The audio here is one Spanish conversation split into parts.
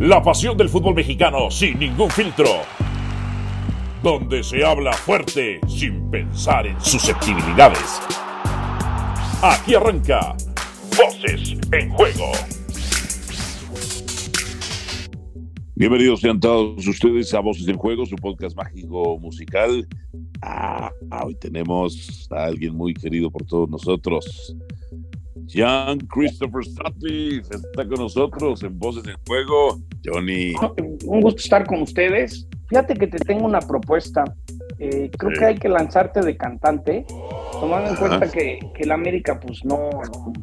La pasión del fútbol mexicano sin ningún filtro. Donde se habla fuerte sin pensar en susceptibilidades. Aquí arranca Voces en Juego. Bienvenidos sean todos ustedes a Voces en Juego, su podcast mágico musical. Ah, hoy tenemos a alguien muy querido por todos nosotros. Jan Christopher Stati está con nosotros en Voces en Juego. Johnny. Un gusto estar con ustedes. Fíjate que te tengo una propuesta. Eh, creo que hay que lanzarte de cantante, tomando en cuenta que, que el América pues no,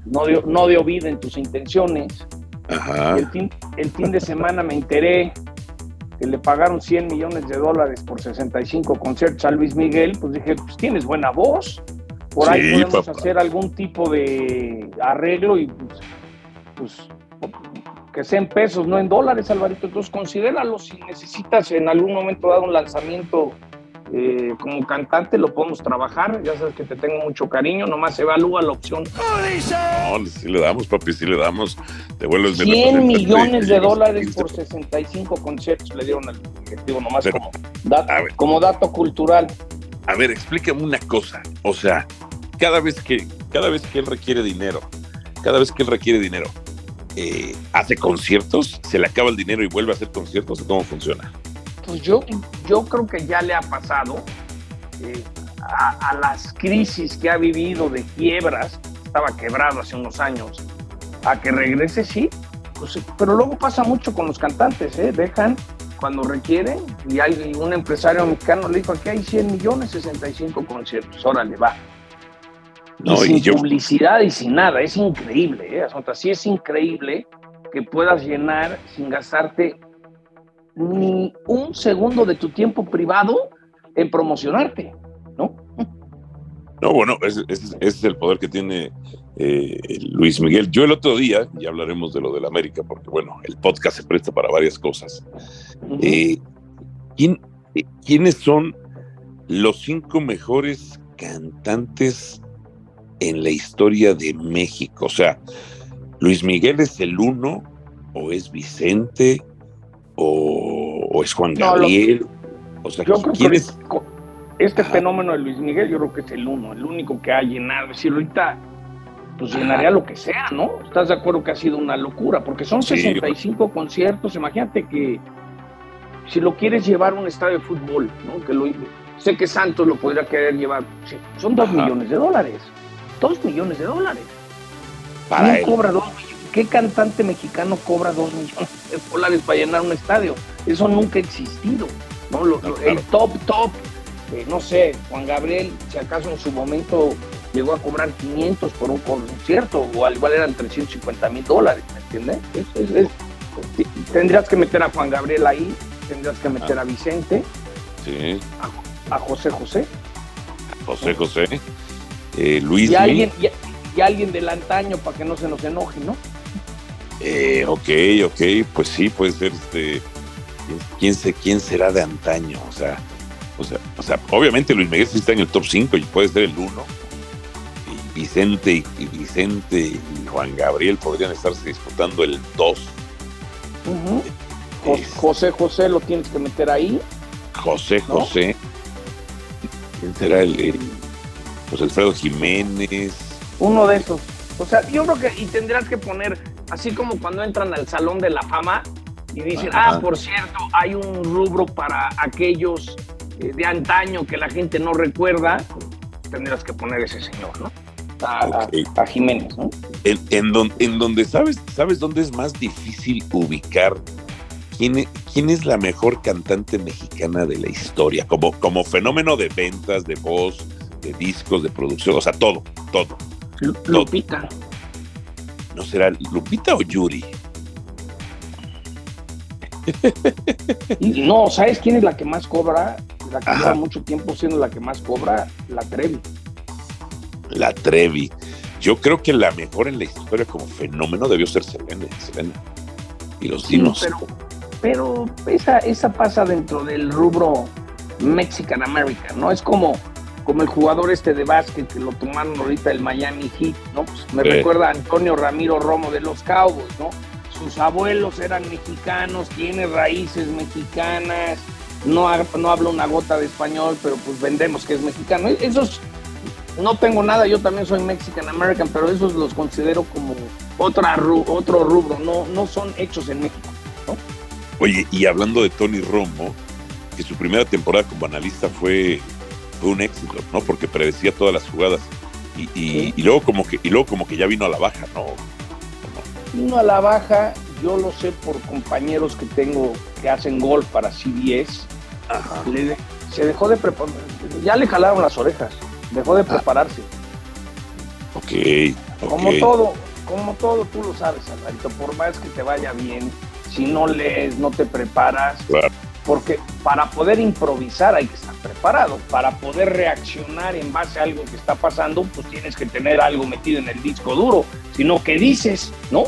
no, dio, no dio vida en tus intenciones. Ajá. El fin, el fin de semana me enteré que le pagaron 100 millones de dólares por 65 conciertos a Luis Miguel, pues dije, pues tienes buena voz, por ahí Sí, podemos papá. hacer algún tipo de arreglo y pues, pues, que sea en pesos, no en dólares, Alvarito. Entonces considéralo si necesitas en algún momento dado un lanzamiento eh, como cantante, lo podemos trabajar. Ya sabes que te tengo mucho cariño, nomás evalúa la opción. No, sí le damos, papi, sí le damos. Te vuelves mi 100 representante millones de dólares por 65 conciertos le dieron al ejecutivo, nomás Pero, como, dato, ver. como dato cultural. A ver, explícame una cosa. O sea, cada vez que, cada vez que él requiere dinero, cada vez que él requiere dinero, eh, hace conciertos, se le acaba el dinero y vuelve a hacer conciertos, ¿o ¿cómo funciona? Pues yo, yo creo que ya le ha pasado eh, a, a las crisis que ha vivido de quiebras, estaba quebrado hace unos años, a que regrese, sí, pues, pero luego pasa mucho con los cantantes, ¿eh? dejan cuando requieren y hay un empresario mexicano le dijo aquí hay 100 millones, 65 conciertos, órale, va. No, y sin y yo- publicidad y sin nada, es increíble, ¿eh? Sí es increíble que puedas llenar sin gastarte ni un segundo de tu tiempo privado en promocionarte, ¿no? No, bueno, ese, ese- ese es el poder que tiene eh, Luis Miguel. Yo el otro día, ya hablaremos de lo del América, porque bueno, el podcast se presta para varias cosas. Eh, ¿quién- eh, ¿Quiénes son los cinco mejores cantantes en la historia de México? O sea, ¿Luis Miguel es el uno? ¿O es Vicente? ¿O, o es Juan No, lo- Gabriel? o sea, Yo creo ¿quién que es? este fenómeno de Luis Miguel, yo creo que es el uno, el único que ha llenado. Es decir, ahorita, pues llenaría lo que sea, ¿no? ¿Estás de acuerdo que ha sido una locura? Porque son Sí, 65 conciertos. Imagínate que si lo quieres llevar a un estadio de fútbol, ¿no? Que lo, sé que Santos lo podría querer llevar. son dos millones de dólares. Dos millones de dólares. Para ¿Quién él. cobra dos millones? ¿Qué cantante mexicano cobra dos millones de dólares para llenar un estadio? Eso nunca ha existido. ¿no? Lo- No, lo- claro. El top, top, eh, no sé, Juan Gabriel, si acaso en su momento llegó a cobrar 500 por un concierto, o al igual eran 350 mil dólares, ¿me entiendes? Es- es- tendrías que meter a Juan Gabriel ahí, tendrías que meter a Vicente, Sí, a José José, José José. Eh, Luis y alguien, y, y alguien del antaño para que no se nos enoje, ¿no? Eh, ok, ok, pues sí, puede ser este. ¿quién- ¿Quién, se, ¿Quién será de antaño? O sea, o sea, o sea, obviamente Luis Miguel sí está en el top 5 y puede ser el 1. Y Vicente y, Vicente y Juan Gabriel podrían estarse disputando el 2. Ujú. Jos- Es- José José lo tienes que meter ahí. José ¿No? José. ¿Quién será el, el- José Alfredo Jiménez? Uno de esos. O sea, yo creo que, y tendrás que poner, así como cuando entran al Salón de la Fama y dicen, Ajá. ah, por cierto, hay un rubro para aquellos eh, de antaño que la gente no recuerda, tendrás que poner ese señor, ¿no? A, a- Ok. a Jiménez, ¿no? En, en, don- en donde sabes, ¿sabes dónde es más difícil ubicar quién, e- quién es la mejor cantante mexicana de la historia? Como, como fenómeno de ventas, de voz, de discos, de producción, o sea, todo, todo. Lu- Lupita. ¿No será Lupita o Yuri? No, ¿sabes quién es la que más cobra? La que lleva mucho tiempo siendo la que más cobra, la Trevi. La Trevi. Yo creo que la mejor en la historia como fenómeno debió ser Selena. Selena. Y los Sí, dinos. pero, pero esa, esa pasa dentro del rubro Mexican American, ¿no? Es como, como el jugador este de básquet que lo tomaron ahorita el Miami Heat, ¿no? Pues me Sí. recuerda a Antonio Ramiro Romo de los Cowboys, ¿no? sus abuelos eran mexicanos, tiene raíces mexicanas, no, no habla una gota de español, pero pues vendemos que es mexicano. Esos no tengo nada, yo también soy Mexican American, pero esos los considero como otra, otro rubro, no, no son hechos en México. Oye, y hablando de Tony Romo, que su primera temporada como analista fue, fue un éxito, ¿no? Porque predecía todas las jugadas. Y, luego como que, y luego como que ya vino a la baja, ¿no? Vino a la baja, yo lo sé por compañeros que tengo que hacen golf para CBS. Ajá. se dejó de preparar, ya le jalaron las orejas, dejó de ah. prepararse. Ok. Como todo, como todo, tú lo sabes, Alvarito, por más que te vaya bien, si no lees, no te preparas. Porque para poder improvisar hay que estar preparado. Para poder reaccionar en base a algo que está pasando, pues tienes que tener algo metido en el disco duro. Sino que dices, ¿no?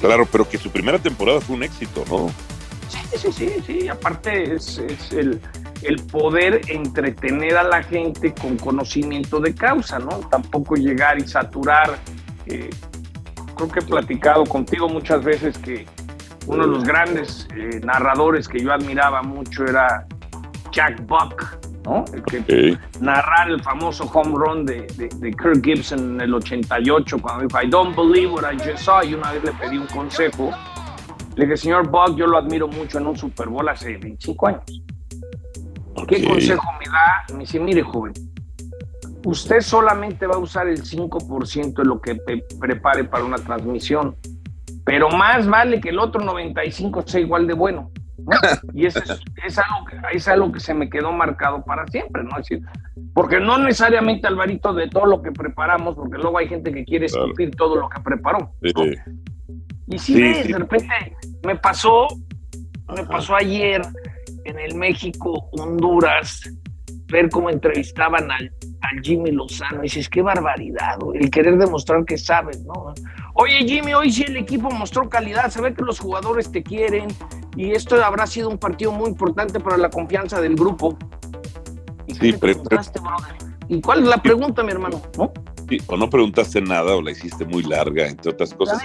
Claro, pero que su primera temporada fue un éxito, ¿no? Sí, sí, sí, sí. Aparte es, el, poder entretener a la gente con conocimiento de causa, ¿no? Tampoco llegar y saturar. Eh, creo que he platicado contigo muchas veces que uno de los grandes eh, narradores que yo admiraba mucho era Jack Buck, ¿no? El que narrar el famoso home run de, de, Kirk Gibson en el 88, cuando dijo, I don't believe what I just saw, y una vez le pedí un consejo. Le dije, señor Buck, yo lo admiro mucho en un Super Bowl hace 25 años. ¿Qué consejo me da? Me dice, mire, joven, usted solamente va a usar el 5% de lo que prepare para una transmisión pero más vale que el otro 95 sea igual de bueno. Y eso es, algo que, es algo que se me quedó marcado para siempre, ¿no? Es decir, porque no necesariamente, Alvarito, de todo lo que preparamos, porque luego hay gente que quiere escupir todo lo que preparó. Y si ves, de repente me pasó, me pasó ayer en el México, Honduras, ver cómo entrevistaban al, al Jimmy Lozano. Y dices, qué barbaridad, el querer demostrar que sabes, ¿no? Oye, Jimmy, hoy sí el equipo mostró calidad, se ve que los jugadores te quieren y esto habrá sido un partido muy importante para la confianza del grupo. ¿Y sí, pero, ¿Y cuál es la pregunta, mi hermano? ¿No? Sí, o no preguntaste nada o la hiciste muy larga, entre otras cosas.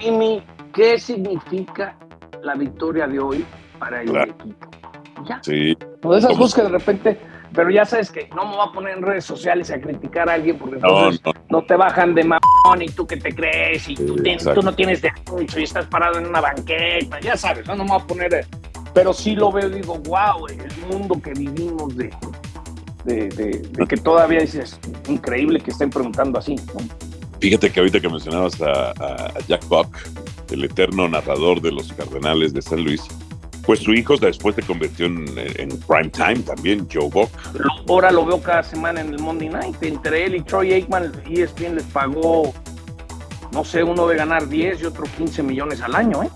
Jimmy, ¿qué significa la victoria de hoy para el equipo? Ya. Sí. O de esas cosas que de repente pero ya sabes que no me voy a poner en redes sociales a criticar a alguien porque entonces no, te bajan de mamón y tú que te crees y tú, no tienes derecho y estás parado en una banqueta, ya sabes, no, no me voy a poner, pero sí lo veo y digo, wow, el mundo que vivimos de, de, que todavía es increíble que estén preguntando así. Fíjate que ahorita que mencionabas a, a Jack Buck, el eterno narrador de los Cardenales de San Luis, pues su hijo después se convirtió en, prime time también, Joe Buck. Ahora lo veo cada semana en el Monday Night. Entre él y Troy Aikman, ESPN les pagó, no sé, uno de ganar 10 y otro 15 millones al año, ¿eh?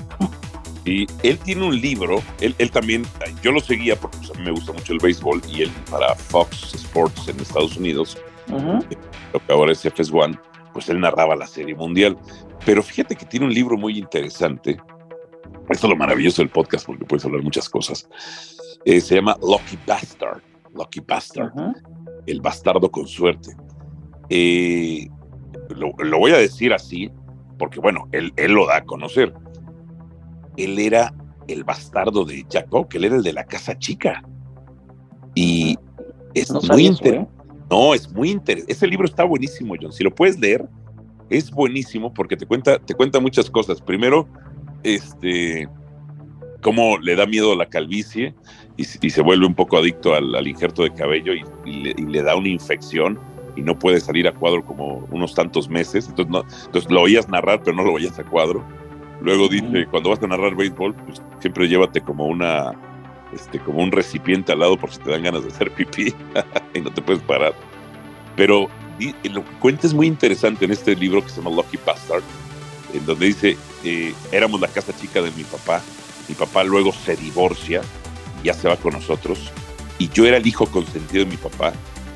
Y él tiene un libro, él, también, yo lo seguía porque pues, a mí me gusta mucho el béisbol y él para Fox Sports en Estados Unidos, lo que ahora es FS1, pues él narraba la serie mundial. Pero fíjate que tiene un libro muy interesante esto es lo maravilloso del podcast porque puedes hablar muchas cosas. Eh, se llama Lucky Bastard. Lucky Bastard. El bastardo con suerte. Eh, lo, voy a decir así porque, bueno, él, él, lo da a conocer. Él era el bastardo de Jacob, que él era el de la casa chica. Y es muy interesante. ¿eh? No, es muy interesante. Ese libro está buenísimo, John. Si lo puedes leer, es buenísimo porque te cuenta, te cuenta muchas cosas. Primero, este, cómo le da miedo la calvicie y, se vuelve un poco adicto al, injerto de cabello y, le, da una infección y no puede salir a cuadro como unos tantos meses. Entonces, no, entonces lo oías narrar, pero no lo oías a cuadro. Luego dice, cuando vas a narrar béisbol, pues siempre llévate como una, este, como un recipiente al lado por si te dan ganas de hacer pipí y no te puedes parar. Pero lo que cuenta es muy interesante en este libro que se llama Lucky Bastard, en donde dice, eh, éramos la casa chica de mi papá, mi papá luego se divorcia, ya se va con nosotros, y yo era el hijo consentido de mi papá.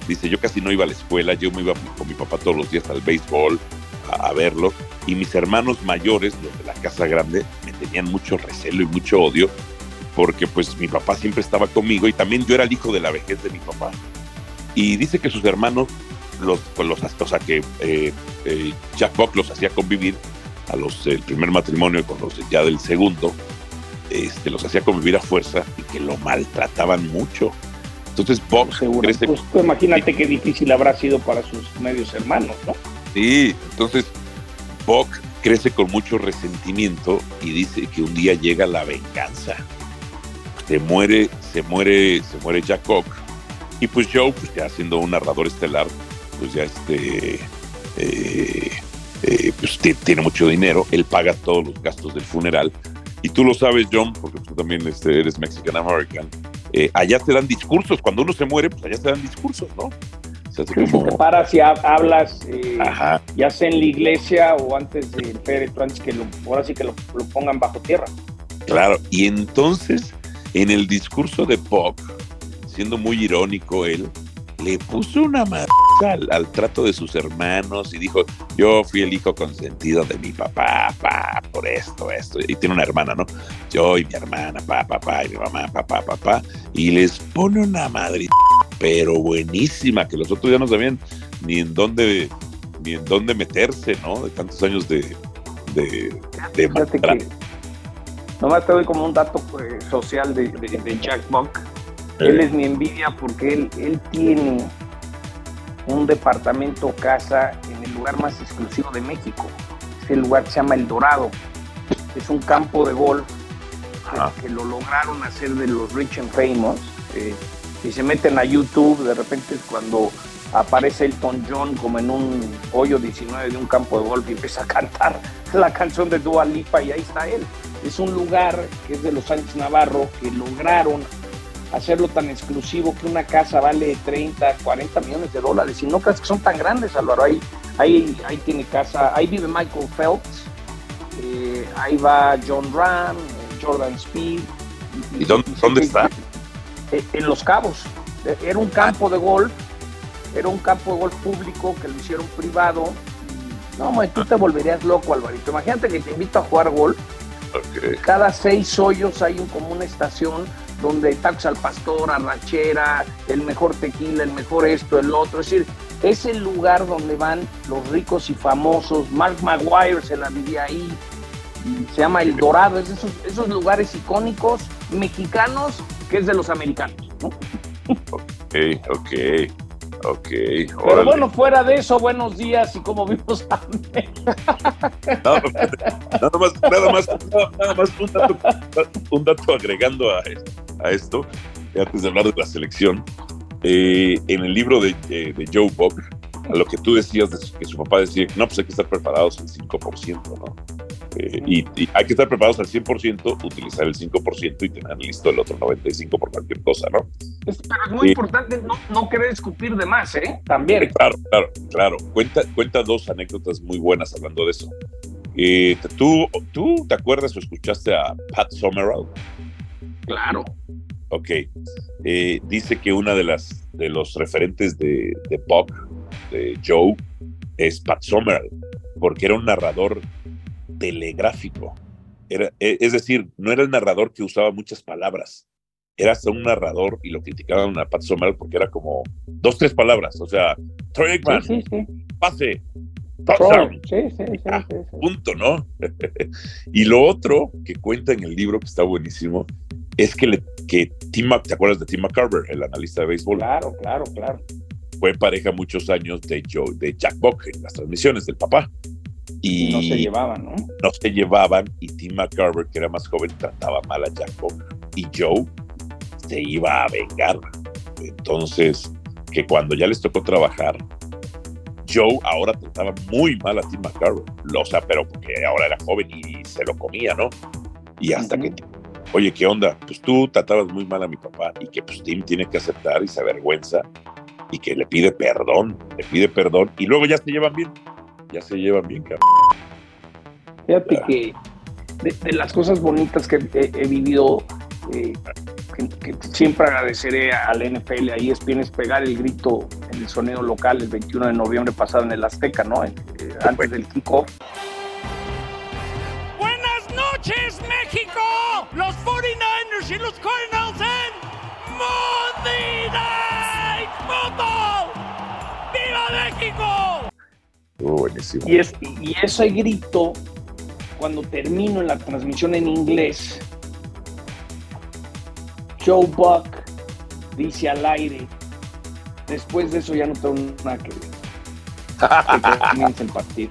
Dice, yo casi no iba a la escuela, yo me iba con mi papá todos los días al béisbol, a, verlo, y mis hermanos mayores, los de la casa grande, me tenían mucho recelo y mucho odio, porque pues mi papá siempre estaba conmigo y también yo era el hijo de la vejez de mi papá. Y dice que sus hermanos, los, los, o sea, que eh, eh, Jack Buck los hacía convivir a los del primer matrimonio con los ya del segundo, este, los hacía convivir a fuerza y que lo maltrataban mucho. Entonces Bob crece... Pues, imagínate qué difícil habrá sido para sus medios hermanos, ¿no? Sí, entonces Buck crece con mucho resentimiento y dice que un día llega la venganza. Se muere, se muere, se muere Jack Buck. Y pues Joe, pues ya siendo un narrador estelar, pues ya este eh, eh, pues tiene mucho dinero, él paga todos los gastos del funeral. Y tú lo sabes, John, porque tú también este, eres Mexican American, eh, allá te dan discursos. Cuando uno se muere, pues allá te dan discursos, ¿no? O sea, como... te paras y hablas, eh, ya sea en la iglesia o antes del féretro, antes que lo, ahora sí que lo, pongan bajo tierra. Claro, y entonces en el discurso de Pop, siendo muy irónico él, le puso una madre al, trato de sus hermanos y dijo, yo fui el hijo consentido de mi papá, pa, por esto, esto. Y tiene una hermana, ¿no? Yo y mi hermana, pa, papá, y mi mamá, papá, papá. Y les pone una madre, pero buenísima, que los otros ya no sabían ni en dónde, ni en dónde meterse, ¿no? De tantos años de... de, de nomás te doy como un dato eh, social de, Jack Buck. Él es mi envidia porque él, él tiene un departamento casa en el lugar más exclusivo de México. Ese lugar se llama El Dorado. Es un campo de golf que, lo lograron hacer de los Rich and Famous. Eh, y se meten a YouTube, de repente cuando aparece Elton John como en un hoyo 19 de un campo de golf y empieza a cantar la canción de Dua Lipa y ahí está él. Es un lugar que es de los Sánchez Navarro que lograron hacerlo tan exclusivo que una casa vale 30, 40 millones de dólares. Y no crees que son tan grandes, Álvaro. Ahí, ahí, ahí tiene casa, ahí vive Michael Phelps, eh, ahí va John Ram, eh, Jordan Speed. ¿Y, dónde, está? Eh, en Los Cabos. Era un campo de golf, era un campo de golf público que lo hicieron privado. No, tú te volverías loco, Alvarito. Imagínate que te invito a jugar golf. Cada seis hoyos hay un, como una estación donde tacos al pastor, arrachera, el mejor tequila, el mejor esto, el otro. Es decir, es el lugar donde van los ricos y famosos. Mark Maguire se la vivía ahí. Se llama El Dorado. Es esos, esos lugares icónicos mexicanos que es de los americanos. Ok, ok. Ok. Pero bueno, fuera de eso, buenos días y cómo vimos a nada, más, nada más, nada más un, dato, un dato agregando a, a esto, antes de hablar de la selección, eh, en el libro de, de, Joe Buck, a lo que tú decías, de que su papá decía, no, pues hay que estar preparados al 5%, ¿no? Eh, y, hay que estar preparados al 100%, utilizar el 5% y tener listo el otro 95% por cualquier cosa, ¿no? pero es muy importante no, no, querer escupir de más, ¿eh? También. Claro, claro, claro. Cuenta, cuenta dos anécdotas muy buenas hablando de eso. Eh, ¿tú, ¿Tú te acuerdas o escuchaste a Pat Summerall? Claro. Ok. Eh, dice que una de las de los referentes de, de Buck, de Joe, es Pat Summerall, porque era un narrador telegráfico. Era, e, es decir, no era el narrador que usaba muchas palabras, era hasta un narrador y lo criticaban a Pat Summerall porque era como dos, tres palabras. O sea, Troy Aikman, pase, punto, ¿no? y lo otro que cuenta en el libro, que está buenísimo, es que, le, que Tim, ¿te acuerdas de Tim McCarver, el analista de béisbol? Claro, claro, claro. Fue pareja muchos años de, Joe, de Jack Buck en las transmisiones del papá. Y, no se llevaban, ¿no? No se llevaban y Tim McCarver, que era más joven, trataba mal a Jack Buck. Y Joe se iba a vengar. Entonces, que cuando ya les tocó trabajar, Joe ahora trataba muy mal a Tim McCarver. O sea, pero porque ahora era joven y se lo comía, ¿no? Y hasta que, oye, ¿qué onda? Pues tú tratabas muy mal a mi papá y que pues Tim tiene que aceptar y se avergüenza y que le pide perdón, le pide perdón y luego ya se llevan bien. Ya se llevan bien, cabrón. Fíjate que de, las cosas bonitas que he, vivido, eh, que, siempre agradeceré al NFL, ahí es bien es pegar el grito en el sonido local el 21 de noviembre pasado en el Azteca, ¿no? Eh, antes del kickoff. Buenas noches, México. Los 49ers y los Cardinals en Monday Night Football. ¡Viva México! buenísimo. Y, es, y ese grito cuando termino en la transmisión en inglés, Joe Buck dice al aire, después de eso ya no tengo nada que ver. comienza el partido.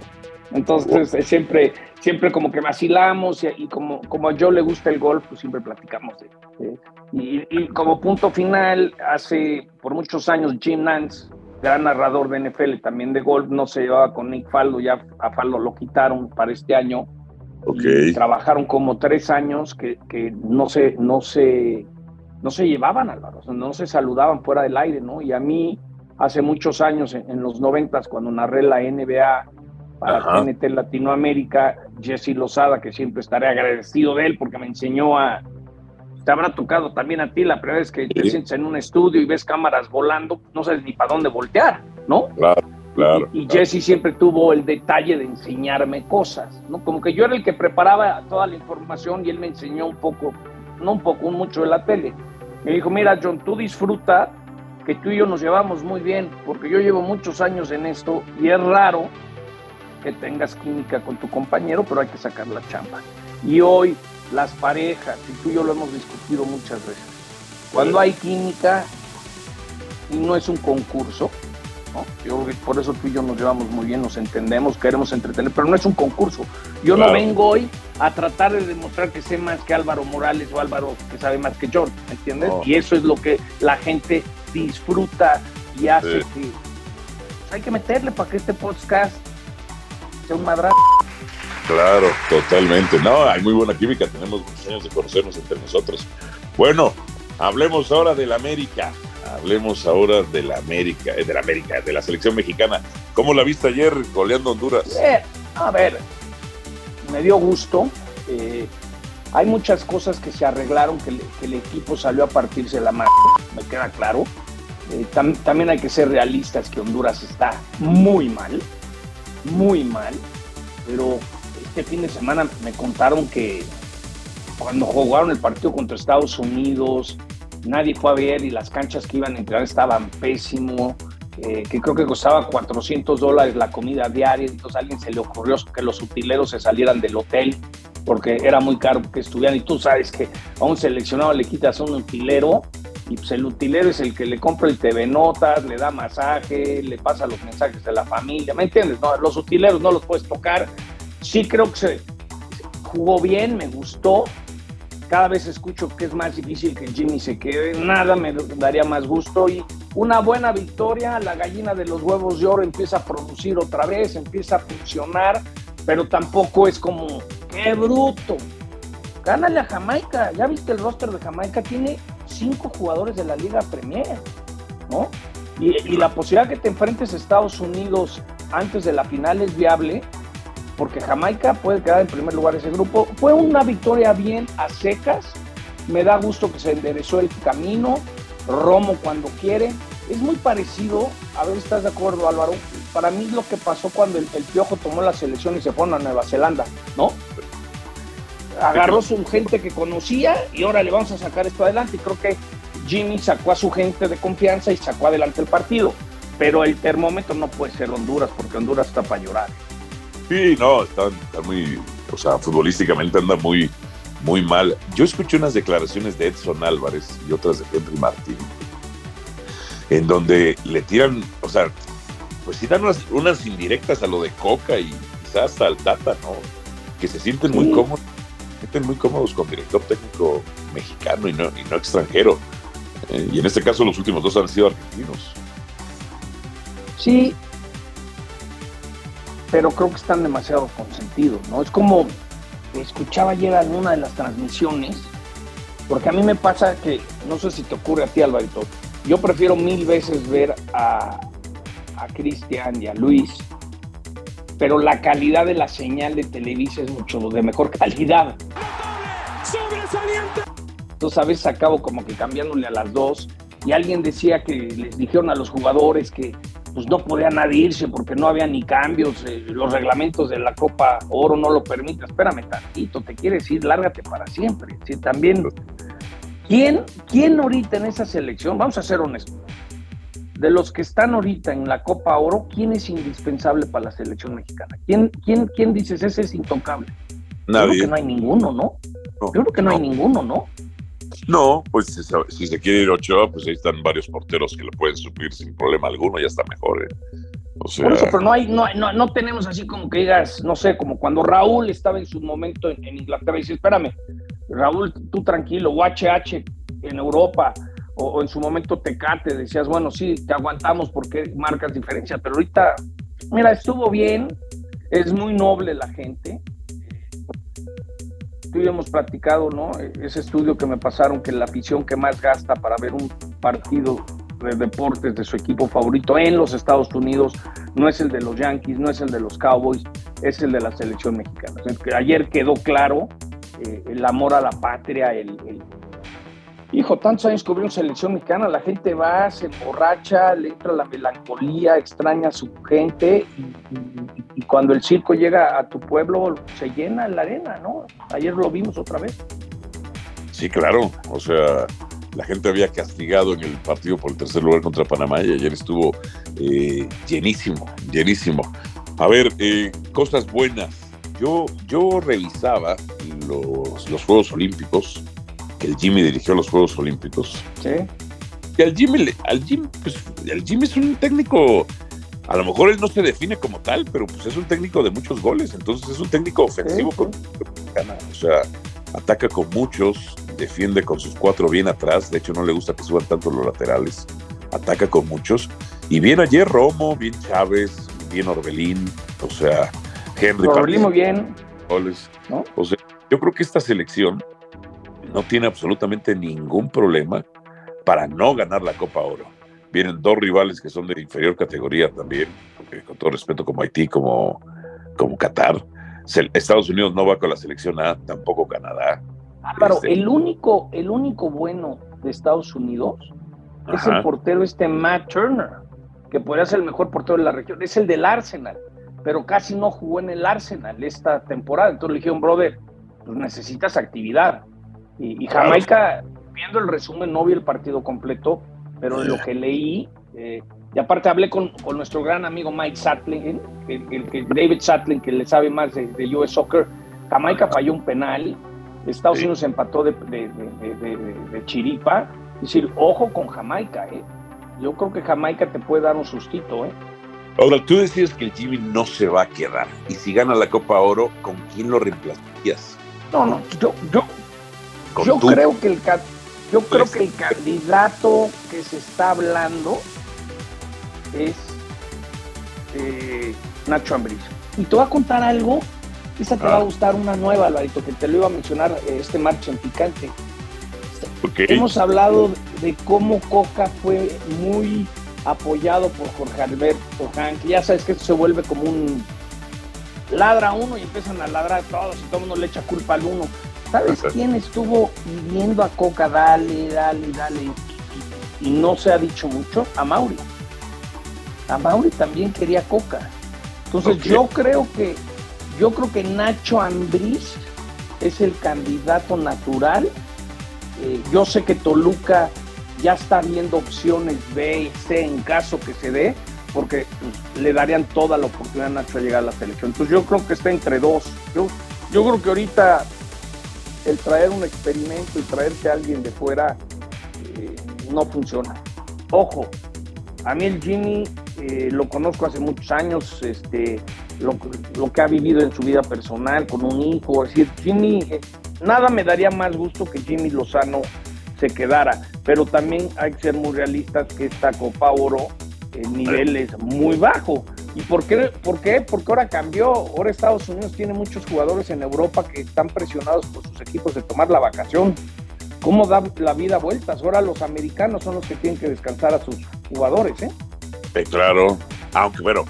Entonces, siempre, siempre como que vacilamos y, como, como a Joe le gusta el golf, pues siempre platicamos de, y, y, como punto final, hace por muchos años Jim Nance, gran narrador de NFL, también de golf, no se llevaba con Nick Faldo, ya a Faldo lo quitaron para este año. Okay. trabajaron como tres años que, que, no, se, no, se, no se llevaban, Álvaro, no se saludaban fuera del aire, ¿no? Y a mí, hace muchos años, en, en los noventas, cuando narré la NBA para Ajá. TNT Latinoamérica, Jesse Lozada, que siempre estaré agradecido de él porque me enseñó a... Te habrá tocado también a ti la primera vez que sí. te sientes en un estudio y ves cámaras volando, no sabes ni para dónde voltear, ¿no? Claro. Claro, y, y claro. Jesse siempre tuvo el detalle de enseñarme cosas, ¿no? Como que yo era el que preparaba toda la información y él me enseñó un poco, no un poco, un mucho de la tele. Me dijo, mira, John, tú disfruta que tú y yo nos llevamos muy bien, porque yo llevo muchos años en esto y es raro que tengas química con tu compañero, pero hay que sacar la chamba. Y hoy las parejas, y tú y yo lo hemos discutido muchas veces, cuando hay química y no es un concurso, ¿no? Yo por eso tú y yo nos llevamos muy bien, nos entendemos, queremos entretener, pero no es un concurso. Yo claro. no vengo hoy a tratar de demostrar que sé más que Álvaro Morales o Álvaro que sabe más que George, ¿entiendes? Oh. Y eso es lo que la gente disfruta y hace sí. que pues, hay que meterle para que este podcast sea un madrazo. Claro, totalmente. No, hay muy buena química, tenemos muchos años de conocernos entre nosotros. Bueno, hablemos ahora del América. Hablemos ahora de la América, de la América, de la selección mexicana. ¿Cómo la viste ayer goleando Honduras? Eh, a ver, me dio gusto. Eh, hay muchas cosas que se arreglaron, que, le, que, el equipo salió a partirse la mano, me queda claro. Eh, tam, también hay que ser realistas que Honduras está muy mal, muy mal, pero este fin de semana me contaron que cuando jugaron el partido contra Estados Unidos, nadie fue a ver y las canchas que iban a entrar estaban pésimo, eh, que creo que costaba 400 dólares la comida diaria, entonces a alguien se le ocurrió que los utileros se salieran del hotel porque era muy caro que estuvieran y tú sabes que a un seleccionado le quitas un utilero y pues el utilero es el que le compra el TV Notas, le da masaje, le pasa los mensajes de la familia, ¿me entiendes? No, los utileros no los puedes tocar. Sí creo que se jugó bien, me gustó, cada vez escucho que es más difícil que Jimmy se quede, nada me daría más gusto y una buena victoria, la gallina de los huevos de oro empieza a producir otra vez, empieza a funcionar, pero tampoco es como, qué bruto. Gánale a Jamaica, ya viste el roster de Jamaica, tiene cinco jugadores de la Liga Premier, ¿no? Y, y la posibilidad que te enfrentes a Estados Unidos antes de la final es viable, porque Jamaica puede quedar en primer lugar ese grupo. Fue una victoria bien a secas, me da gusto que se enderezó el camino, Romo cuando quiere. Es muy parecido, a ver, ¿estás de acuerdo Álvaro? Para mí lo que pasó cuando el, Piojo tomó la selección y se fue a Nueva Zelanda, ¿no? Agarró su gente que conocía y ahora le vamos a sacar esto adelante. Y creo que Jimmy sacó a su gente de confianza y sacó adelante el partido. Pero el termómetro no puede ser Honduras, porque Honduras está para llorar. Sí, no, está, está, muy, o sea, futbolísticamente anda muy, muy mal. Yo escuché unas declaraciones de Edson Álvarez y otras de Henry Martín, en donde le tiran, o sea, pues sí dan unas, unas indirectas a lo de Coca y quizás hasta al Tata, ¿no? Que se sienten muy cómodos, se sienten muy cómodos con director técnico mexicano y no, y no extranjero. Eh, y en este caso los últimos dos han sido argentinos. Sí, pero creo que están demasiado consentidos, ¿no? Es como escuchaba ayer en una de las transmisiones, porque a mí me pasa que, no sé si te ocurre a ti, Alvarito, yo prefiero mil veces ver a, a Cristian y a Luis, pero la calidad de la señal de Televisa es mucho de mejor calidad. Entonces a veces acabo como que cambiándole a las dos y alguien decía que les dijeron a los jugadores que pues no podía nadie irse porque no había ni cambios, eh, los reglamentos de la Copa Oro no lo permiten. Espérame tantito, te quieres ir, lárgate para siempre. Sí, también, ¿quién, ¿quién ahorita en esa selección, vamos a ser honestos, de los que están ahorita en la Copa Oro, ¿quién es indispensable para la selección mexicana? ¿Quién, quién, quién dices ese es intocable? Nadie. Yo creo que no hay ninguno, ¿no? Yo creo que no, hay ninguno, ¿no? No, pues si se quiere ir Ochoa, pues ahí están varios porteros que lo pueden subir sin problema alguno, ya está mejor. ¿eh? O. Por eso, pero no, hay, no, no, tenemos así como que digas, no sé, como cuando Raúl estaba en su momento en, Inglaterra y dice, espérame, Raúl, tú tranquilo, o HH en Europa, o, en su momento Tecate, decías, bueno, sí, te aguantamos porque marcas diferencia, pero ahorita, mira, estuvo bien, es muy noble la gente, tú y hemos platicado, ¿no? Ese estudio que me pasaron, que la afición que más gasta para ver un partido de deportes de su equipo favorito en los Estados Unidos no es el de los Yankees, no es el de los Cowboys, es el de la selección mexicana. ayer quedó claro eh, el amor a la patria, el, Hijo, tantos años cubriendo selección mexicana, la gente va, se emborracha, le entra la melancolía, extraña a su gente y, cuando el circo llega a tu pueblo se llena la arena, ¿no? Ayer lo vimos otra vez. Sí, claro, o sea, la gente había castigado en el partido por el tercer lugar contra Panamá y ayer estuvo eh, llenísimo, llenísimo. A ver, eh, cosas buenas. Yo, yo revisaba los, los Juegos Olímpicos el Jimmy dirigió los Juegos Olímpicos. Sí. Y al Jimmy, al Jimmy, pues, el Jimmy es un técnico, a lo mejor él no se define como tal, pero pues es un técnico de muchos goles, entonces es un técnico ofensivo. o sea, ataca con muchos, defiende con sus cuatro bien atrás, de hecho no le gusta que suban tanto los laterales, ataca con muchos. Y bien ayer Romo, bien Chávez, bien Orbelín, o sea, Henry. Orbelín muy bien. Goles. O sea, yo creo que esta selección no tiene absolutamente ningún problema para no ganar la Copa Oro. Vienen dos rivales que son de inferior categoría también, con todo respeto como Haití, como, como Qatar. Estados Unidos no va con la selección A, tampoco Canadá. Claro, este, el, único, el único bueno de Estados Unidos es el portero este Matt Turner, que podría ser el mejor portero de la región. Es el del Arsenal, pero casi no jugó en el Arsenal esta temporada. Entonces le dijeron, brother, pues necesitas actividad. Y, Jamaica, viendo el resumen, no vi el partido completo, pero lo que leí, eh, y aparte hablé con, nuestro gran amigo Mike Sattling, el, David Sattling, que le sabe más de, US Soccer, Jamaica falló un penal, Estados Unidos empató de, de, chiripa, es decir, ojo con Jamaica, ¿eh? yo creo que Jamaica te puede dar un sustito. ¿eh? Ahora, tú decías que el Jimmy no se va a quedar, y si gana la Copa Oro, ¿con quién lo reemplazarías? No, no, yo, yo, yo creo que el yo creo que el candidato que se está hablando es eh, Nacho Ambriz. Y te voy a contar algo, esa te va a ah. gustar una nueva, Alvarito, que te lo iba a mencionar eh, este marcha en picante. Hemos hablado de cómo Coca fue muy apoyado por Jorge Alberto Hank. Ya sabes que esto se vuelve como un ladra uno y empiezan a ladrar todos y todo el mundo le echa culpa al uno. ¿Sabes quién estuvo viendo a Coca? Dale, dale, dale. Y, no se ha dicho mucho. A Mauri. A Mauri también quería Coca. Entonces yo creo que yo creo que Nacho Ambriz es el candidato natural. Eh, yo sé que Toluca ya está viendo opciones B y C en caso que se dé, porque pues, le darían toda la oportunidad a Nacho a llegar a la selección. Entonces yo creo que está entre dos. Yo, yo creo que ahorita el traer un experimento y traerte a alguien de fuera eh, no funciona. Ojo, a mí el Jimmy eh, lo conozco hace muchos años, este, lo, que ha vivido en su vida personal con un hijo. Es decir, Jimmy, eh, nada me daría más gusto que Jimmy Lozano se quedara, pero también hay que ser muy realistas que esta Copa Oro el nivel es muy bajo. ¿Y por qué? por qué? Porque ahora cambió. Ahora Estados Unidos tiene muchos jugadores en Europa que están presionados por sus equipos de tomar la vacación. ¿Cómo da la vida vueltas? Ahora los americanos son los que tienen que descansar a sus jugadores, ¿eh? eh claro, aunque bueno,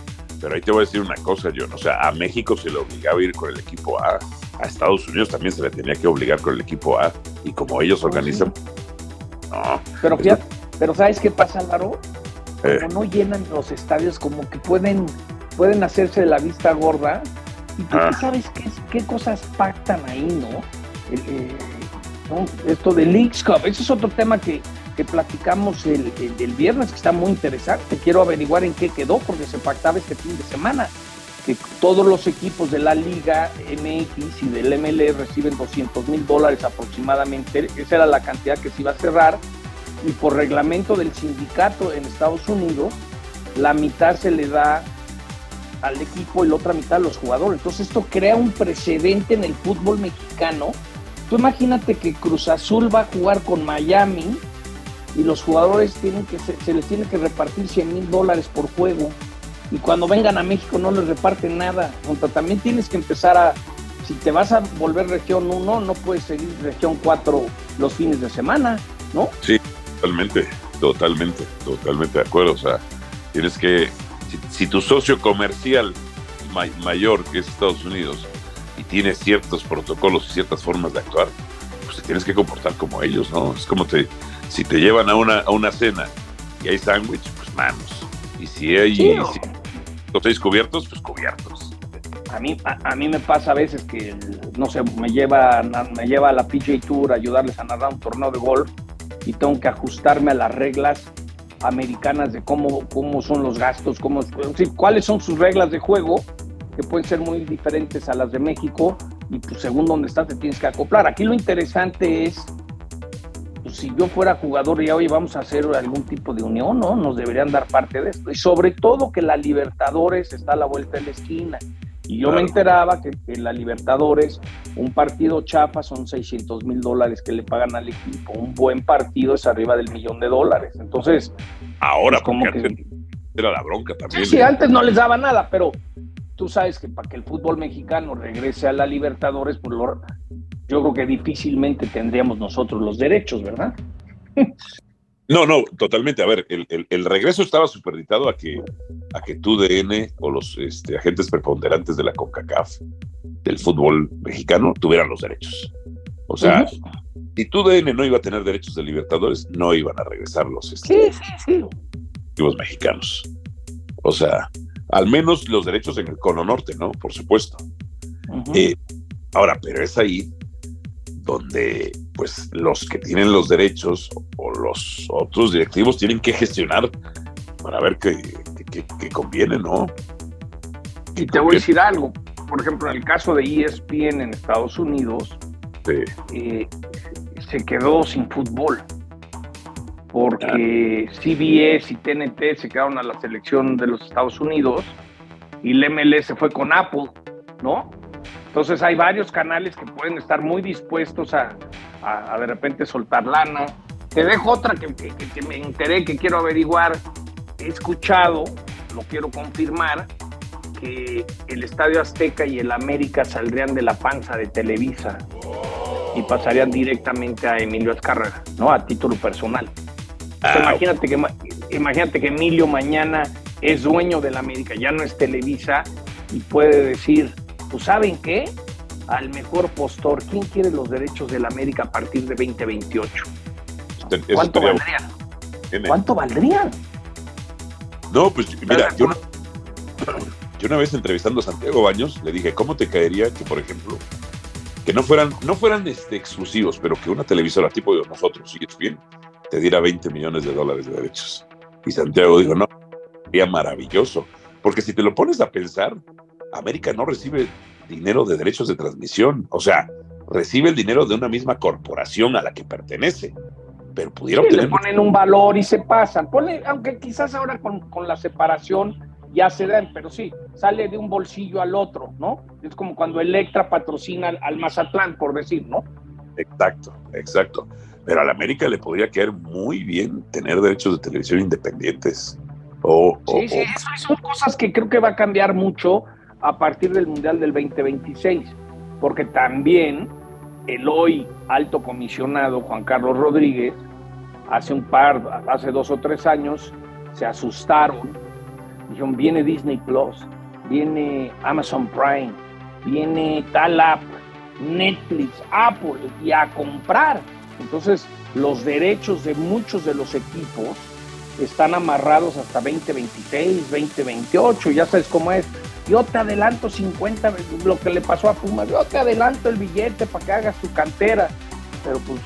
pero ahí te voy a decir una cosa, John. O sea, a México se le obligaba a ir con el equipo A. A Estados Unidos también se le tenía que obligar con el equipo A. Y como ellos pues organizan. No. Pero fíjate, pero ¿sabes qué pasa, Laro? Como eh. no llenan los estadios, como que pueden, pueden hacerse de la vista gorda. Y tú ah. sabes qué, qué, cosas pactan ahí, ¿no? Eh, Esto de Leagues Cup, ese es otro tema que, que platicamos el, el, viernes, que está muy interesante. Quiero averiguar en qué quedó, porque se pactaba este fin de semana. que todos los equipos de la Liga MX y del MLE reciben 200 mil dólares aproximadamente. Esa era la cantidad que se iba a cerrar. Y por reglamento del sindicato en Estados Unidos, la mitad se le da al equipo y la otra mitad a los jugadores. Entonces esto crea un precedente en el fútbol mexicano. Tú imagínate que Cruz Azul va a jugar con Miami y los jugadores tienen que se, les tiene que repartir 100 mil dólares por juego y cuando vengan a México no les reparten nada. también tienes que empezar a, si te vas a volver región 1, no puedes seguir región 4 los fines de semana, ¿no? Sí, totalmente, totalmente, totalmente de acuerdo. O sea, tienes que, si, tu socio comercial mayor, que es Estados Unidos, y tiene ciertos protocolos y ciertas formas de actuar, pues te tienes que comportar como ellos, ¿no? Es como te, si te llevan a una, a una cena y hay sándwich, pues manos. Y si hay sí, cubiertos, pues cubiertos. A mí, a, mí me pasa a veces que, no sé, me lleva, me lleva a la PJ Tour a ayudarles a narrar un torneo de golf y tengo que ajustarme a las reglas americanas de cómo, cómo son los gastos, cómo, cuáles son sus reglas de juego, que pueden ser muy diferentes a las de México, y pues según donde estás te tienes que acoplar. Aquí lo interesante es, pues, si yo fuera jugador y hoy vamos a hacer algún tipo de unión, ¿no? Nos deberían dar parte de esto. Y sobre todo que la Libertadores está a la vuelta de la esquina. Y yo me enteraba que en la Libertadores, un partido chafa son 600 mil dólares que le pagan al equipo. Un buen partido es arriba del millón de dólares. Entonces, ahora, como que. Era la bronca también. Sí, sí, antes no les daba nada, pero tú sabes que para que el fútbol mexicano regrese a la Libertadores, pues yo creo que difícilmente tendríamos nosotros los derechos, ¿verdad? No, no, totalmente. A ver, el, regreso estaba superditado a que, a que tú, DN, o los este, agentes preponderantes de la CONCACAF, del fútbol mexicano, tuvieran los derechos. O sea, si tú, DN, no iba a tener derechos de Libertadores, no iban a regresar los, este, los mexicanos. O sea, al menos los derechos en el cono norte, ¿no? Por supuesto. Eh, ahora, pero es ahí donde pues los que tienen los derechos o los otros directivos tienen que gestionar para ver qué, conviene, ¿no? Y te voy a decir algo, por ejemplo, en el caso de ESPN en Estados Unidos, eh, se quedó sin fútbol, porque CBS y TNT se quedaron a la selección de los Estados Unidos y el MLS fue con Apple, ¿no? Entonces hay varios canales que pueden estar muy dispuestos a, de repente soltar lana. Te dejo otra que, me enteré, que quiero averiguar. He escuchado, lo quiero confirmar, que el Estadio Azteca y el América saldrían de la panza de Televisa y pasarían directamente a Emilio Azcárraga, ¿no? A título personal. Ah, imagínate, que, imagínate que Emilio mañana es dueño de la América, ya no es Televisa y puede decir, pues ¿saben qué? Al mejor postor, ¿quién quiere los derechos de la América a partir de 2028? ¿Cuánto valdrían? ¿Cuánto valdrían? No, pues mira, yo, una vez entrevistando a Santiago Baños le dije, ¿cómo te caería que, por ejemplo, que no fueran, no fueran este, exclusivos, pero que una televisora tipo de nosotros, sigues bien, te diera 20 millones de dólares de derechos? Y Santiago dijo, no, sería maravilloso, porque si te lo pones a pensar, América no recibe dinero de derechos de transmisión, o sea, recibe el dinero de una misma corporación a la que pertenece. Pero pudieron sí, Le ponen un valor y se pasan. aunque quizás ahora con, la separación ya se dan, pero sí, sale de un bolsillo al otro, ¿no? Es como cuando Electra patrocina al, Mazatlán, por decir, ¿no? Exacto, exacto. Pero a la América le podría caer muy bien tener derechos de televisión independientes. O, sí, sí, son cosas que creo que va a cambiar mucho a partir del Mundial del 2026, porque también el hoy alto comisionado Juan Carlos Rodríguez, hace un par, hace dos o tres años, se asustaron, dijeron, viene Disney Plus, viene Amazon Prime, viene tal app, Netflix, Apple, y a comprar. Entonces, los derechos de muchos de los equipos están amarrados hasta 2026, 2028, ya sabes cómo es yo te adelanto 50, lo que le pasó a Pumas, yo te adelanto el billete para que hagas tu cantera, pero pues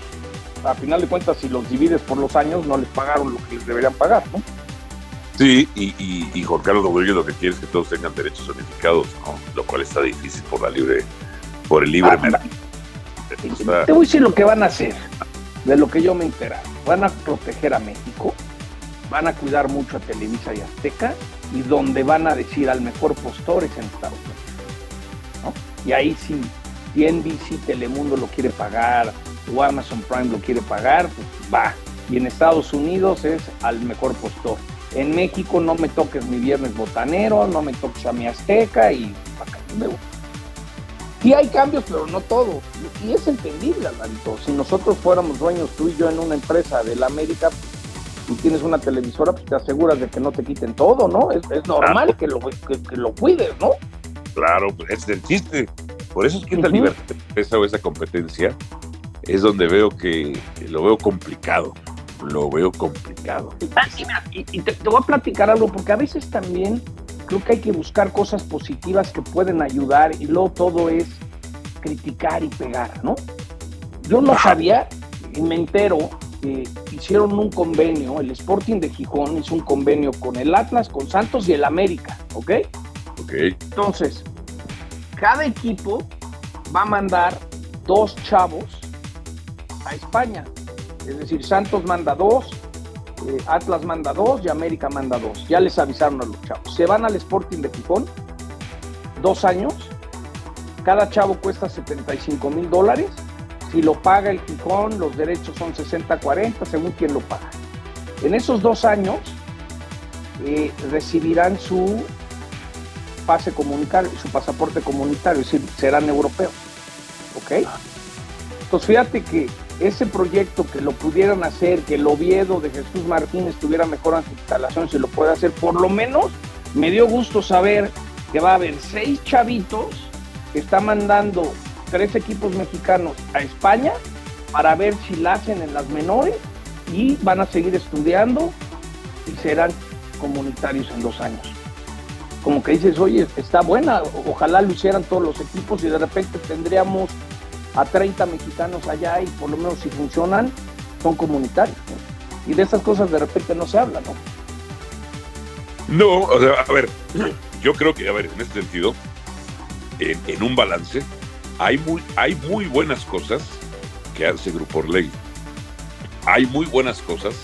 a final de cuentas si los divides por los años no les pagaron lo que les deberían pagar, ¿no? Sí, y, y, y, Juan Carlos Rodríguez lo que quiere es que todos tengan derechos unificados, ¿no? Lo cual está difícil por la libre, por el libre Ah, mercado. Está- Te voy a decir lo que van a hacer, de lo que yo me he enterado. Van a proteger a México, van a cuidar mucho a Televisa y Azteca, y donde van a decir al mejor postor es en Estados Unidos. Y ahí sí, si NBC Telemundo lo quiere pagar o Amazon Prime lo quiere pagar, pues va. Y en Estados Unidos es al mejor postor. En México no me toques mi viernes botanero, no me toques a mi Azteca y acá me voy. Sí hay cambios, pero no todos. Y, y es entendible, Alvarito. Si nosotros fuéramos dueños tú y yo en una empresa de la América y tienes una televisora, pues te aseguras de que no te quiten todo, ¿no? Es, es normal que lo, que, que lo cuides, ¿no? Claro, pues, es el chiste. Por eso es que esta libertad de empresa o esa competencia es donde veo que lo veo complicado. Lo veo complicado. Ah, y mira, y- y te, te voy a platicar algo, porque a veces también creo que hay que buscar cosas positivas que pueden ayudar y luego todo es criticar y pegar, ¿no? Yo no sabía y me entero hicieron un convenio, el Sporting de Gijón hizo un convenio con el Atlas, con Santos y el América, ¿ok? Ok, Entonces, cada equipo va a mandar dos chavos a España. Es decir, Santos manda dos, eh, Atlas manda dos y América manda dos. Ya les avisaron a los chavos. Se van al Sporting de Gijón, dos años. Cada chavo cuesta 75 mil dólares. Si lo paga el Gijón, los derechos son 60-40, según quien lo paga. En esos dos años eh, recibirán su pase comunitario, su pasaporte comunitario, es decir, serán europeos. ¿Ok? Entonces fíjate que ese proyecto que lo pudieran hacer, que el Oviedo de Jesús Martínez tuviera mejor instalación, se lo puede hacer, por lo menos me dio gusto saber que va a haber seis chavitos que está mandando tres equipos mexicanos a España para ver si la hacen en las menores y van a seguir estudiando y serán comunitarios en dos años como que dices, oye, está buena, ojalá lo hicieran todos los equipos y de repente tendríamos a 30 mexicanos allá y por lo menos si funcionan, son comunitarios. Y de esas cosas de repente no se habla, ¿no? No, o sea, a ver, yo creo que, a ver, en este sentido, en, en un balance, hay muy, hay muy buenas cosas que hace Grupo Orlegui. Hay muy buenas cosas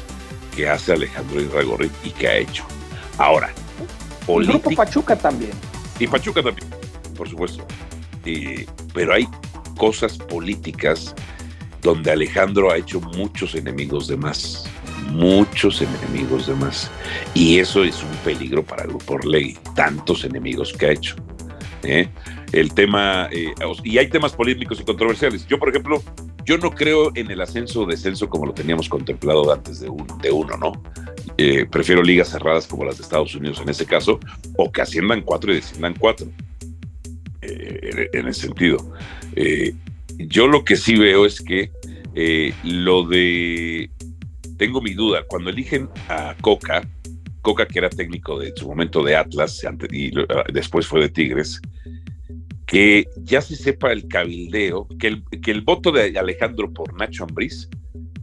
que hace Alejandro Irragorri y que ha hecho. Ahora, El Grupo Pachuca también. y Pachuca también, por supuesto. Y- pero hay cosas políticas donde Alejandro ha hecho muchos enemigos de más, muchos enemigos de más. Y eso es un peligro para Grupo Orlegui, tantos enemigos que ha hecho. ¿eh? El tema, eh, y hay temas polémicos y controversiales. Yo, por ejemplo, yo no creo en el ascenso o descenso como lo teníamos contemplado antes de, un, de uno, ¿no? Eh, prefiero ligas cerradas como las de Estados Unidos en ese caso, o que asciendan cuatro y desciendan cuatro. Eh, en, ese sentido. Yo lo que sí veo es que lo de. Tengo mi duda. Cuando eligen a Coca, Coca, que era técnico de en su momento de Atlas ante- y ah, después fue de Tigres, que ya se sepa el cabildeo, que el, que el voto de Alejandro por Nacho Ambriz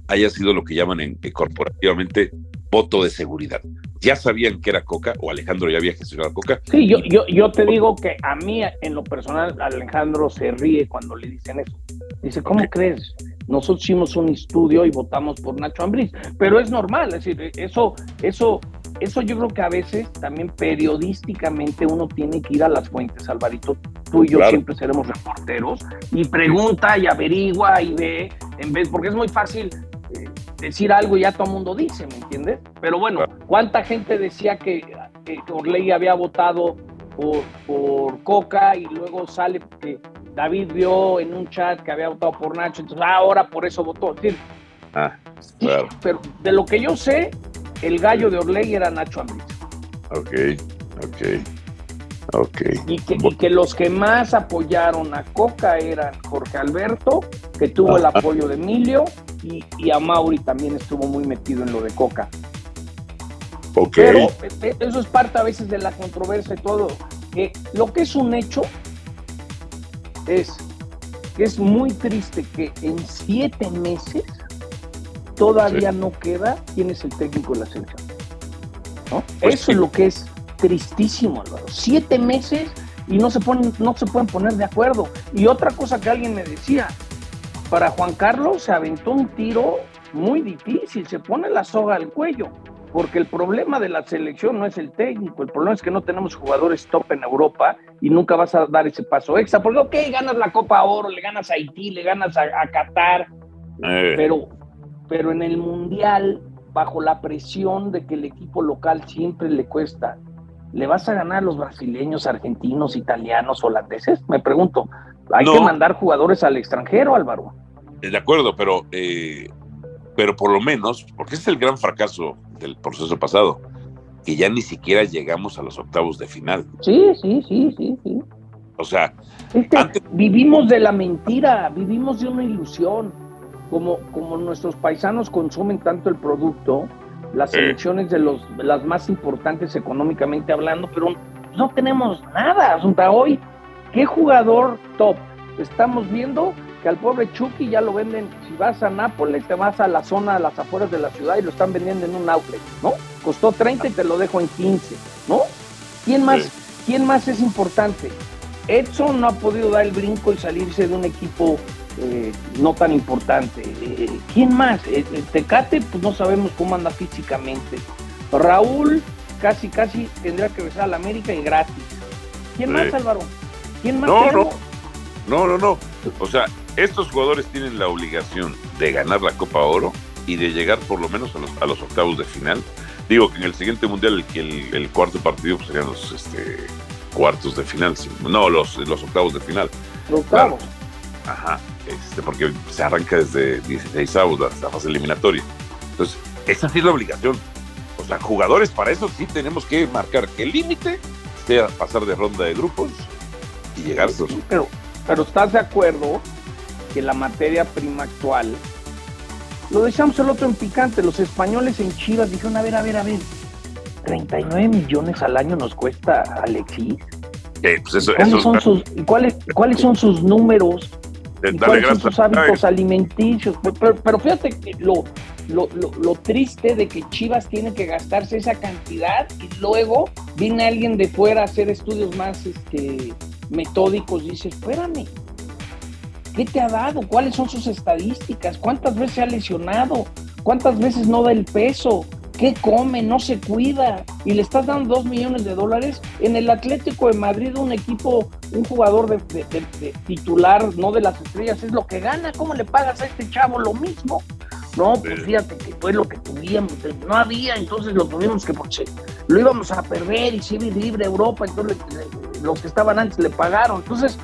haya sido lo que llaman en, eh, corporativamente voto de seguridad. Ya sabían que era Coca, o Alejandro ya había gestionado Coca, Sí, yo, yo, yo te digo que a mí, en lo personal, Alejandro se ríe cuando le dicen eso. Dice, ¿cómo crees? Nosotros hicimos un estudio y votamos por Nacho Ambriz, pero es normal, es decir, eso, eso, eso yo creo que a veces también periodísticamente uno tiene que ir a las fuentes, Alvarito. Tú y yo Claro. siempre seremos reporteros y pregunta y averigua y ve, en vez, porque es muy fácil eh, decir algo y ya todo el mundo dice, ¿me entiendes? Pero bueno, Claro. ¿cuánta gente decía que, que Orley había votado por, por Coca y luego sale que David vio en un chat que había votado por Nacho, entonces ah, ahora por eso votó. Es decir, Ah, claro. Pero de lo que yo sé, el gallo de Orley era Nacho Ambriz. Ok, ok, ok. Y que, y que los que más apoyaron a Coca eran Jorge Alberto, que tuvo el apoyo de Emilio, y, y a Mauri también estuvo muy metido en lo de Coca. Ok, Pero eh, eso es parte a veces de la controversia y todo. Que lo que es un hecho es que es muy triste que en siete meses todavía no queda quién es el técnico de la selección. Pues Eso es lo que es tristísimo, Álvaro. Siete meses y no se, ponen, no se pueden poner de acuerdo. Y otra cosa que alguien me decía, para Juan Carlos se aventó un tiro muy difícil, se pone la soga al cuello, porque el problema de la selección no es el técnico, el problema es que no tenemos jugadores top en Europa y nunca vas a dar ese paso extra, porque ok, ganas la Copa Oro, le ganas a Haití, le ganas a, Qatar, eh. pero, pero en el Mundial, bajo la presión de que el equipo local siempre le cuesta, ¿le vas a ganar a los brasileños, argentinos, italianos, holandeses? Me pregunto, hay que mandar jugadores al extranjero, Álvaro. De acuerdo, pero, eh, pero por lo menos, porque es el gran fracaso del proceso pasado, que ya ni siquiera llegamos a los octavos de final. Sí, sí, sí, sí, sí. O sea, vivimos de la mentira, vivimos de una ilusión. Como, como nuestros paisanos consumen tanto el producto, las elecciones de, los, las más importantes económicamente hablando, pero no tenemos nada. Hasta hoy, ¿qué jugador top estamos viendo que al pobre Chucky ya lo venden, si vas a Nápoles, te vas a la zona, a las afueras de la ciudad y lo están vendiendo en un outlet, ¿no? Costó 30 y te lo dejo en 15, ¿no? ¿Quién más, ¿quién más es importante? Edson no ha podido dar el brinco y salirse de un equipo eh, no tan importante. Eh, ¿Quién más? Eh, Tecate, pues no sabemos cómo anda físicamente. Raúl, casi, casi tendría que regresar a la América y gratis. ¿Quién más, Álvaro? ¿Quién más? No, no, no, no, no. O sea, estos jugadores tienen la obligación de ganar la Copa Oro y de llegar por lo menos a los, octavos de final. Digo que en el siguiente mundial el, el, cuarto partido pues, serían los este, cuartos de final, no, los, los octavos de final. octavos. Ajá, este, porque se arranca desde 16 avos la fase eliminatoria. Entonces, esa sí es la obligación. O sea, jugadores para eso sí tenemos que marcar que el límite sea pasar de ronda de grupos y llegar a. Pero, pero ¿estás de acuerdo que la materia prima actual, lo decíamos el otro en picante, los españoles en Chivas dijeron, a ver, a ver, a ver, 39 millones al año nos cuesta Alexis. Eh, pues ¿Cuáles, son sus, ¿cuáles, ¿Cuáles son sus números? ¿Cuáles son sus hábitos alimenticios? Pero, fíjate que lo, lo, lo, triste de que Chivas tiene que gastarse esa cantidad y luego viene alguien de fuera a hacer estudios más este, metódicos. Dice, espérame, ¿Qué te ha dado? ¿Cuáles son sus estadísticas? ¿Cuántas veces se ha lesionado? ¿Cuántas veces no da el peso? ¿Qué come? No se cuida. Y le estás dando dos millones de dólares. En el Atlético de Madrid, un equipo, un jugador de, titular, no de las estrellas, es lo que gana. ¿Cómo le pagas a este chavo lo mismo? No, pues fíjate que fue lo que tuvimos. No había, entonces lo tuvimos que porque lo íbamos a perder y si libre Europa, entonces los que estaban antes le pagaron. Entonces,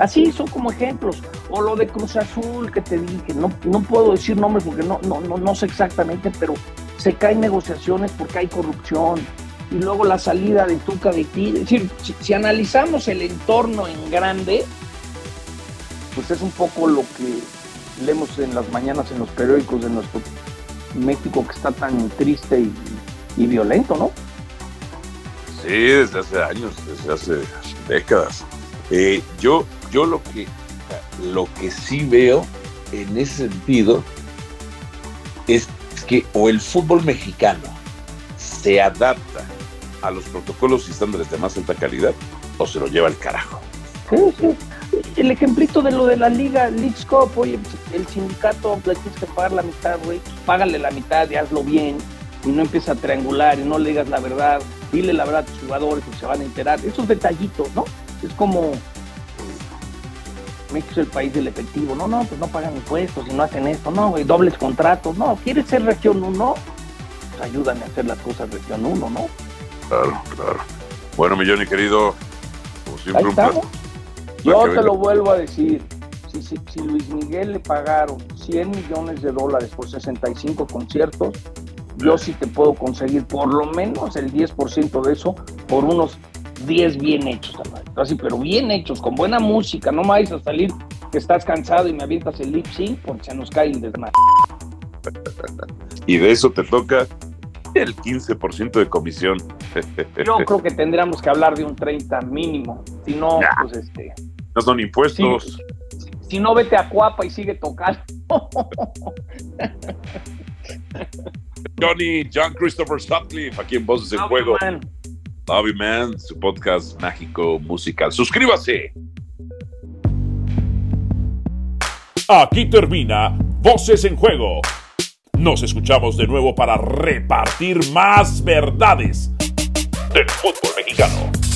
Así son como ejemplos. O lo de Cruz Azul que te dije, no, no puedo decir nombres porque no, no, no, no sé exactamente, pero se caen negociaciones porque hay corrupción. Y luego la salida de Tuca de ti. Es decir, si, analizamos el entorno en grande, pues es un poco lo que leemos en las mañanas en los periódicos de nuestro México que está tan triste y, violento, ¿no? Sí, desde hace años, desde hace décadas. Eh, yo yo lo que, lo que sí veo en ese sentido es que o el fútbol mexicano se adapta a los protocolos y estándares de más alta calidad o se lo lleva al carajo. Sí, sí. El ejemplito de lo de la liga, Leagues Cup, oye, el sindicato le tienes que pagar la mitad, güey, págale la mitad y hazlo bien y no empieza a triangular y no le digas la verdad, dile la verdad a tus jugadores que se van a enterar. Esos detallitos, ¿no? Es como México es el país del efectivo. No, no, pues no pagan impuestos y no hacen esto. No, güey, dobles contratos. No, ¿quieres ser región 1? Pues ayúdame a hacer las cosas región 1, ¿no? Claro, claro. Bueno, mi Johnny querido, como siempre, un placer. Yo te lo vuelvo a decir. Si, si, si, Luis Miguel le pagaron 100 millones de dólares por 65 conciertos, yo sí te puedo conseguir por lo menos el 10% de eso por unos 10 bien hechos, así, pero bien hechos, con buena música, no me vais a salir que estás cansado y me avientas el lip sync porque se nos cae el desmadre. y de eso te toca el 15% de comisión. Yo creo que tendríamos que hablar de un 30 mínimo, si no, pues este... No son impuestos. Si no, vete a Cuapa y sigue tocando. Johnny, John Christopher Sutcliffe, aquí en Voces en Juego. Man. Love Man, su podcast mágico musical. Suscríbase. Aquí termina Voces en Juego. Nos escuchamos de nuevo para repartir más verdades del fútbol mexicano.